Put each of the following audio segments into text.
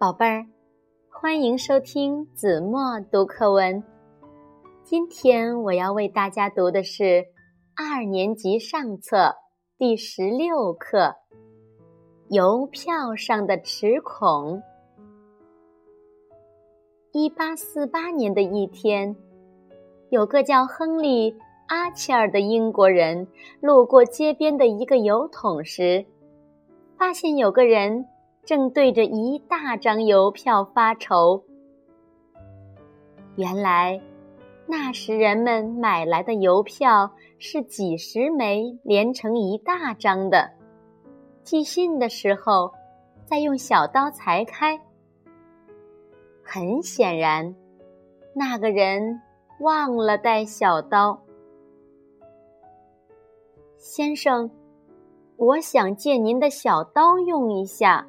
宝贝儿，欢迎收听子墨读课文。今天我要为大家读的是二年级上册第十六课《邮票上的齿孔》。一八四八年的一天，有个叫亨利·阿切尔的英国人路过街边的一个邮筒时，发现有个人。正对着一大张邮票发愁。原来，那时人们买来的邮票是几十枚连成一大张的，寄信的时候再用小刀裁开。很显然，那个人忘了带小刀。先生，我想借您的小刀用一下。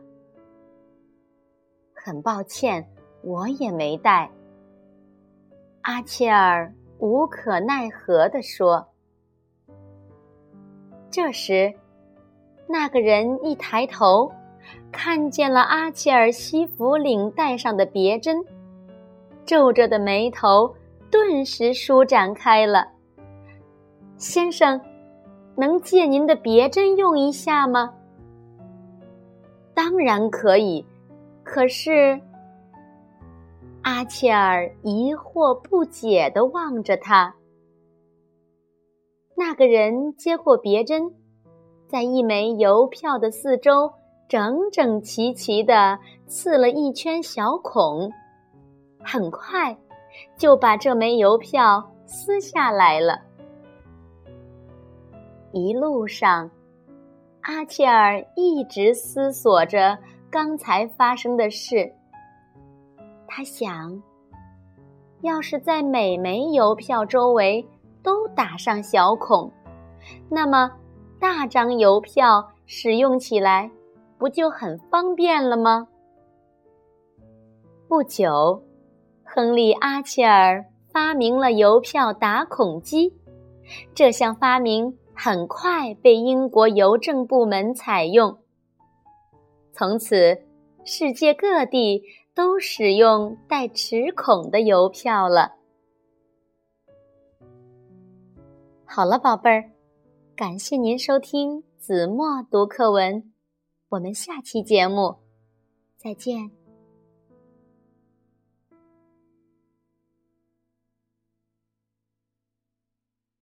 很抱歉，我也没带。阿切尔无可奈何地说。这时，那个人一抬头，看见了阿切尔西服领带上的别针，皱着的眉头顿时舒展开了。先生，能借您的别针用一下吗？当然可以。可是，阿切尔疑惑不解地望着他。那个人接过别针，在一枚邮票的四周整整齐齐地刺了一圈小孔，很快就把这枚邮票撕下来了。一路上，阿切尔一直思索着。刚才发生的事，他想，要是在每枚邮票周围都打上小孔，那么大张邮票使用起来不就很方便了吗？不久，亨利·阿切尔发明了邮票打孔机，这项发明很快被英国邮政部门采用。从此，世界各地都使用带齿孔的邮票了。好了，宝贝儿，感谢您收听子墨读课文，我们下期节目再见。